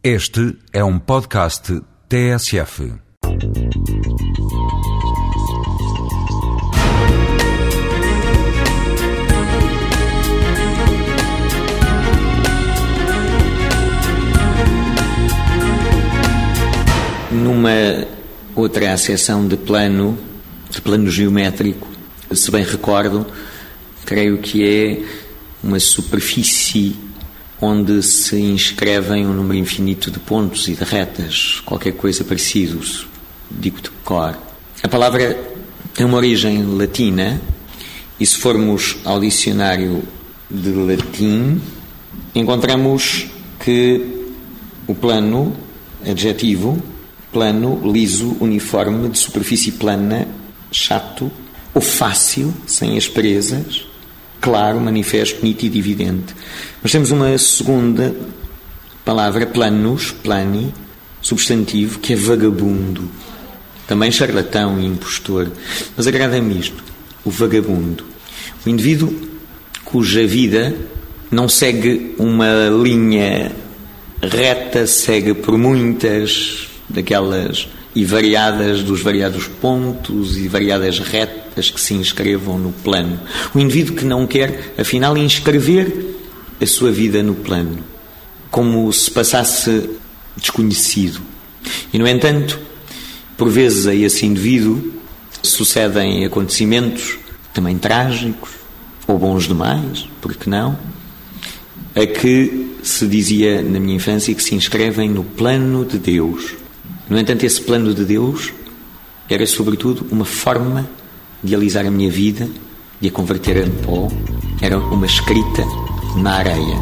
Este é um podcast TSF. Numa outra acessão de plano, de plano geométrico, se bem recordo, creio que é uma superfície onde se inscrevem um número infinito de pontos e de retas, qualquer coisa parecido, digo de cor. A palavra tem uma origem latina e se formos ao dicionário de latim, encontramos que o plano, adjetivo, plano, liso, uniforme, de superfície plana, chato ou fácil, sem asperezas, claro, manifesto, nítido e evidente. Mas temos uma segunda palavra, planus, plani, substantivo, que é vagabundo. Também charlatão e impostor. Mas agrada-me isto, o vagabundo. O indivíduo cuja vida não segue uma linha reta, segue por muitas daquelas e variadas dos variados pontos e variadas retas que se inscrevam no plano. O indivíduo que não quer, afinal, inscrever a sua vida no plano, como se passasse desconhecido. E, no entanto, por vezes a esse indivíduo sucedem acontecimentos também trágicos, ou bons demais, porque não, a que se dizia na minha infância que se inscrevem no plano de Deus. No entanto, esse plano de Deus era, sobretudo, uma forma de alisar a minha vida, de a converter em pó, era uma escrita na areia.